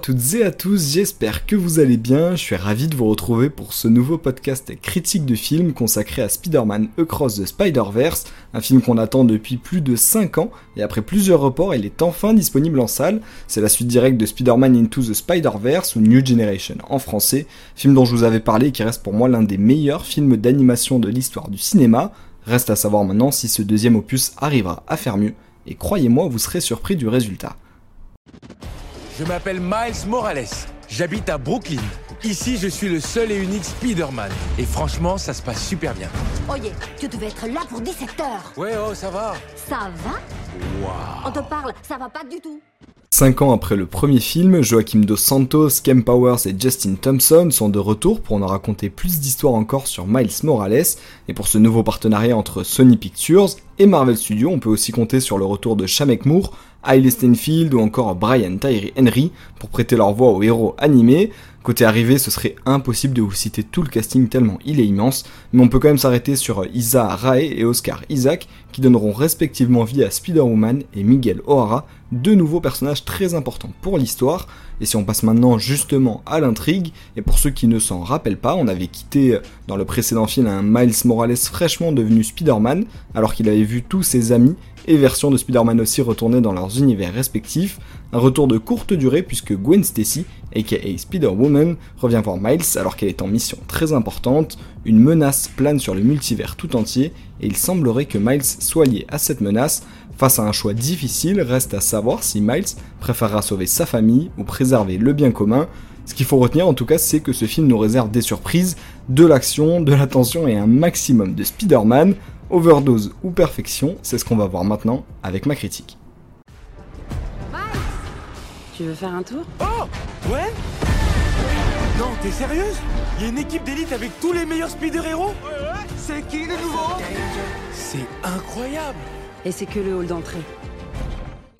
toutes et à tous, j'espère que vous allez bien, je suis ravi de vous retrouver pour ce nouveau podcast critique de film consacré à Spider-Man Across the Spider-Verse, un film qu'on attend depuis plus de 5 ans, et après plusieurs reports, il est enfin disponible en salle. C'est la suite directe de Spider-Man Into the Spider-Verse ou New Generation en français, film dont je vous avais parlé et qui reste pour moi l'un des meilleurs films d'animation de l'histoire du cinéma. Reste à savoir maintenant si ce deuxième opus arrivera à faire mieux, et croyez-moi, vous serez surpris du résultat. Je m'appelle Miles Morales. J'habite à Brooklyn. Ici, je suis le seul et unique Spider-Man. Et franchement, ça se passe super bien. Oye, tu devais être là pour 17 heures. Ouais, oh, ça va. Ça va On te parle, ça va pas du tout. Cinq ans après le premier film, Joaquim Dos Santos, Kem Powers et Justin Thompson sont de retour pour nous raconter plus d'histoires encore sur Miles Morales, et pour ce nouveau partenariat entre Sony Pictures et Marvel Studios, on peut aussi compter sur le retour de Shamek Moore, Hailey Steinfeld ou encore Brian Tyree Henry pour prêter leur voix aux héros animés. Côté arrivé, ce serait impossible de vous citer tout le casting tellement il est immense, mais on peut quand même s'arrêter sur Isa Rae et Oscar Isaac qui donneront respectivement vie à Spider-Woman et Miguel O'Hara, deux nouveaux personnages très importants pour l'histoire. Et si on passe maintenant justement à l'intrigue, et pour ceux qui ne s'en rappellent pas, on avait quitté dans le précédent film un Miles Morales fraîchement devenu Spider-Man, alors qu'il avait vu tous ses amis et versions de Spider-Man aussi retourner dans leurs univers respectifs. Un retour de courte durée puisque Gwen Stacy, aka Spider-Woman, revient voir Miles alors qu'elle est en mission très importante. Une menace plane sur le multivers tout entier et il semblerait que Miles soit lié à cette menace. Face à un choix difficile, reste à savoir si Miles préférera sauver sa famille ou préserver le bien commun. Ce qu'il faut retenir en tout cas, c'est que ce film nous réserve des surprises, de l'action, de l'attention et un maximum de Spider-Man. Overdose ou perfection, c'est ce qu'on va voir maintenant avec ma critique. Tu veux faire un tour? Oh! Ouais! Non, t'es sérieuse? Il y a une équipe d'élite avec tous les meilleurs Spider-Héros C'est qui le nouveau? C'est incroyable! Et c'est que le hall d'entrée.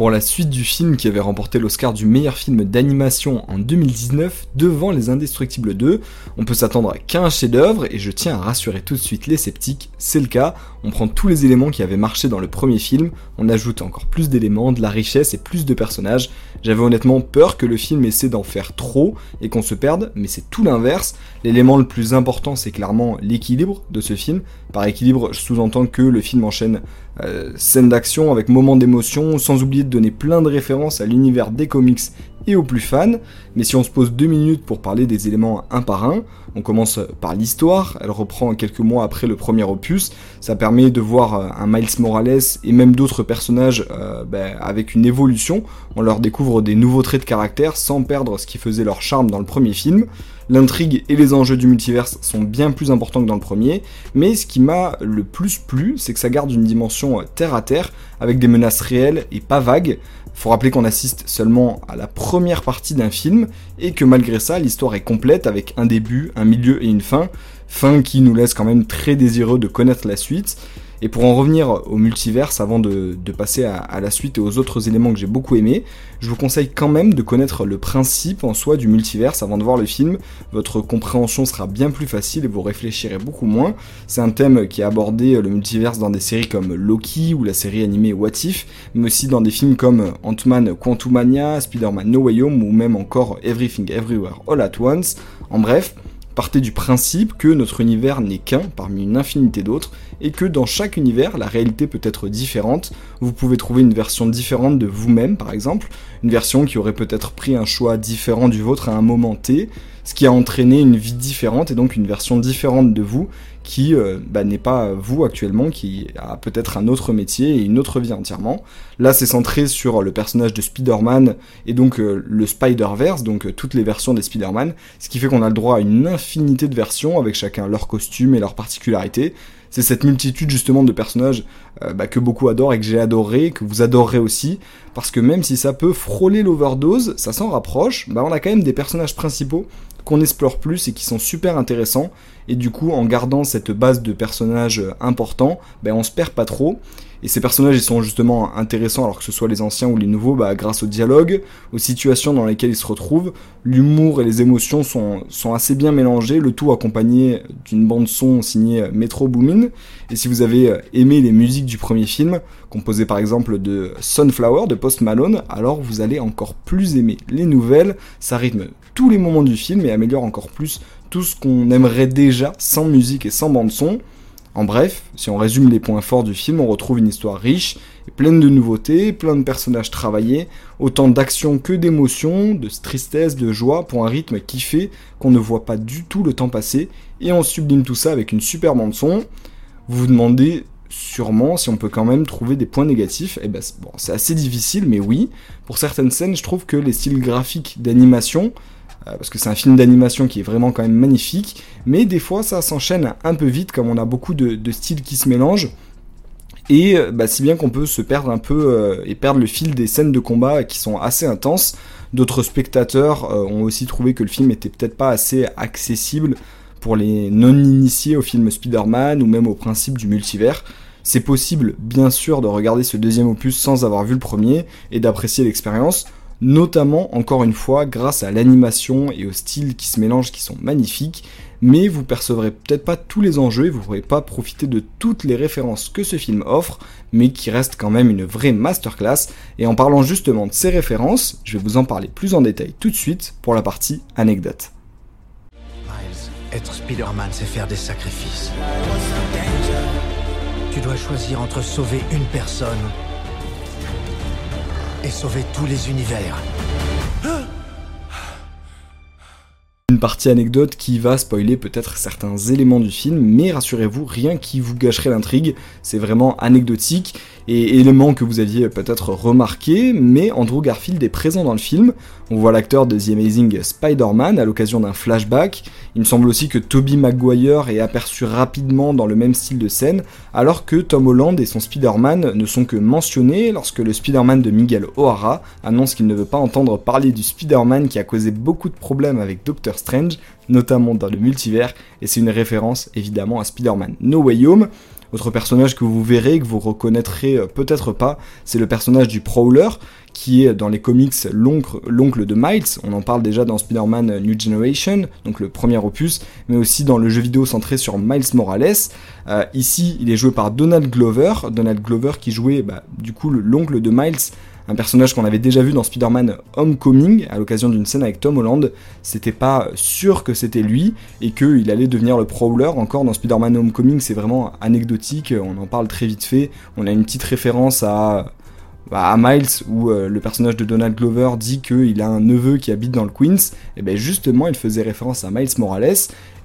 Pour la suite du film qui avait remporté l'Oscar du meilleur film d'animation en 2019 devant Les Indestructibles 2. On peut s'attendre qu'à un chef-d'œuvre et je tiens à rassurer tout de suite les sceptiques, c'est le cas. On prend tous les éléments qui avaient marché dans le premier film, on ajoute encore plus d'éléments, de la richesse et plus de personnages. J'avais honnêtement peur que le film essaie d'en faire trop et qu'on se perde, mais c'est tout l'inverse. L'élément le plus important, c'est clairement l'équilibre de ce film. Par équilibre, je sous-entends que le film enchaîne euh, scènes d'action avec moments d'émotion, sans oublier de donner plein de références à l'univers des comics et aux plus fans. Mais si on se pose deux minutes pour parler des éléments un par un, on commence par l'histoire, elle reprend quelques mois après le premier opus, ça permet de voir euh, un Miles Morales et même d'autres personnages euh, ben, avec une évolution, on leur découvre des nouveaux traits de caractère sans perdre ce qui faisait leur charme dans le premier film. L'intrigue et les enjeux du multiverse sont bien plus importants que dans le premier, mais ce qui m'a le plus plu, c'est que ça garde une dimension euh, terre à terre, avec des menaces réelles et pas vagues. Faut rappeler qu'on assiste seulement à la première partie d'un film, et que malgré ça, l'histoire est complète avec un début, un milieu et une fin, fin qui nous laisse quand même très désireux de connaître la suite. Et pour en revenir au multiverse, avant de, passer à, la suite et aux autres éléments que j'ai beaucoup aimés, je vous conseille quand même de connaître le principe en soi du multiverse avant de voir le film. Votre compréhension sera bien plus facile et vous réfléchirez beaucoup moins. C'est un thème qui a abordé le multiverse dans des séries comme Loki ou la série animée What If, mais aussi dans des films comme Ant-Man Quantumania, Spider-Man No Way Home ou même encore Everything Everywhere All at Once. En bref, partez du principe que notre univers n'est qu'un parmi une infinité d'autres, et que dans chaque univers, la réalité peut être différente. Vous pouvez trouver une version différente de vous-même, par exemple, une version qui aurait peut-être pris un choix différent du vôtre à un moment T, ce qui a entraîné une vie différente et donc une version différente de vous qui euh, bah, n'est pas vous actuellement, qui a peut-être un autre métier et une autre vie entièrement. Là, c'est centré sur le personnage de Spider-Man et donc euh, le Spider-Verse, donc euh, toutes les versions des Spider-Man, ce qui fait qu'on a le droit à une infinité de versions avec chacun leur costume et leurs particularités. C'est cette multitude justement de personnages bah, que beaucoup adorent et que j'ai adoré, que vous adorerez aussi, parce que même si ça peut frôler l'overdose, ça s'en rapproche, bah, on a quand même des personnages principaux qu'on explore plus et qui sont super intéressants. Et du coup, en gardant cette base de personnages importants, ben on se perd pas trop. Et ces personnages, ils sont justement intéressants, alors que ce soit les anciens ou les nouveaux, bah, grâce au dialogue, aux situations dans lesquelles ils se retrouvent. L'humour et les émotions sont, sont assez bien mélangés, le tout accompagné d'une bande-son signée Metro Boomin. Et si vous avez aimé les musiques du premier film, composées par exemple de Sunflower de Post Malone, alors vous allez encore plus aimer les nouvelles. Ça rythme tous les moments du film et améliore encore plus tout ce qu'on aimerait déjà sans musique et sans bande-son. En bref, si on résume les points forts du film, on retrouve une histoire riche et pleine de nouveautés, plein de personnages travaillés, autant d'action que d'émotions, de tristesse, de joie, pour un rythme qui fait qu'on ne voit pas du tout le temps passer, et on sublime tout ça avec une super bande son. Vous vous demandez sûrement si on peut quand même trouver des points négatifs. Et eh ben bon, c'est assez difficile, mais oui. Pour certaines scènes, je trouve que les styles graphiques d'animation euh, parce que c'est un film d'animation qui est vraiment quand même magnifique, mais des fois ça s'enchaîne un peu vite, comme on a beaucoup de, styles qui se mélangent, et euh, bah, si bien qu'on peut se perdre un peu euh, et perdre le fil des scènes de combat qui sont assez intenses. D'autres spectateurs ont aussi trouvé que le film était peut-être pas assez accessible pour les non-initiés au film Spider-Man ou même au principe du multivers. C'est possible, bien sûr, de regarder ce deuxième opus sans avoir vu le premier et d'apprécier l'expérience notamment encore une fois grâce à l'animation et au style qui se mélangent qui sont magnifiques, mais vous percevrez peut-être pas tous les enjeux et vous pourrez pas profiter de toutes les références que ce film offre, mais qui reste quand même une vraie masterclass. Et en parlant justement de ces références, je vais vous en parler plus en détail tout de suite pour la partie anecdote. Être Spider-Man, c'est faire des sacrifices. Tu dois choisir entre sauver une personne et sauver tous les univers. Une partie anecdote qui va spoiler peut-être certains éléments du film, mais rassurez-vous, rien qui vous gâcherait l'intrigue, c'est vraiment anecdotique et élément que vous aviez peut-être remarqué, mais Andrew Garfield est présent dans le film. On voit l'acteur de The Amazing Spider-Man à l'occasion d'un flashback. Il me semble aussi que Tobey Maguire est aperçu rapidement dans le même style de scène, alors que Tom Holland et son Spider-Man ne sont que mentionnés lorsque le Spider-Man de Miguel O'Hara annonce qu'il ne veut pas entendre parler du Spider-Man qui a causé beaucoup de problèmes avec Doctor Strange, notamment dans le multivers, et c'est une référence évidemment à Spider-Man No Way Home. Autre personnage que vous verrez, que vous reconnaîtrez euh, peut-être pas, c'est le personnage du Prowler, qui est dans les comics l'oncle de Miles. On en parle déjà dans Spider-Man New Generation, donc le premier opus, mais aussi dans le jeu vidéo centré sur Miles Morales. Euh, ici, il est joué par Donald Glover. Donald Glover qui jouait bah, du coup l'oncle de Miles un personnage qu'on avait déjà vu dans Spider-Man Homecoming à l'occasion d'une scène avec Tom Holland. C'était pas sûr que c'était lui et qu'il allait devenir le Prowler. Encore dans Spider-Man Homecoming, c'est vraiment anecdotique, on en parle très vite fait. On a une petite référence à bah, Miles où euh, le personnage de Donald Glover dit qu'il a un neveu qui habite dans le Queens, et bien justement il faisait référence à Miles Morales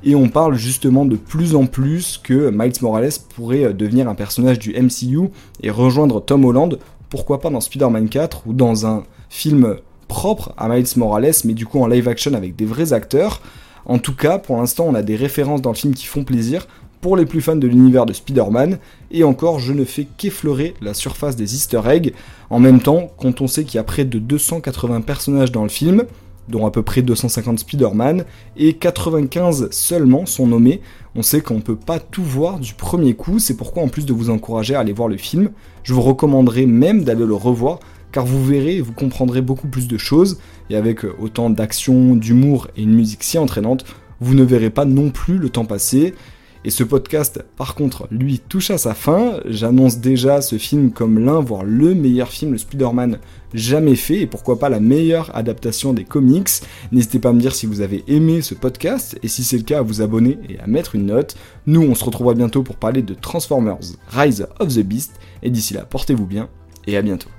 et on parle justement de plus en plus que Miles Morales pourrait euh, devenir un personnage du MCU et rejoindre Tom Holland pourquoi pas dans Spider-Man 4 ou dans un film propre à Miles Morales, mais du coup en live action avec des vrais acteurs. En tout cas, pour l'instant, on a des références dans le film qui font plaisir pour les plus fans de l'univers de Spider-Man, et encore, je ne fais qu'effleurer la surface des easter eggs. En même temps, quand on sait qu'il y a près de 280 personnages dans le film, dont à peu près 250 Spider-Man, et 95 seulement sont nommés. On sait qu'on ne peut pas tout voir du premier coup, c'est pourquoi en plus de vous encourager à aller voir le film, je vous recommanderais même d'aller le revoir, car vous verrez et vous comprendrez beaucoup plus de choses, et avec autant d'action, d'humour et une musique si entraînante, vous ne verrez pas non plus le temps passer, et ce podcast, par contre, lui, touche à sa fin. J'annonce déjà ce film comme l'un, voire le meilleur film de Spider-Man jamais fait, et pourquoi pas la meilleure adaptation des comics. N'hésitez pas à me dire si vous avez aimé ce podcast, et si c'est le cas, à vous abonner et à mettre une note. Nous, on se retrouvera bientôt pour parler de Transformers Rise of the Beast, et d'ici là, portez-vous bien, et à bientôt.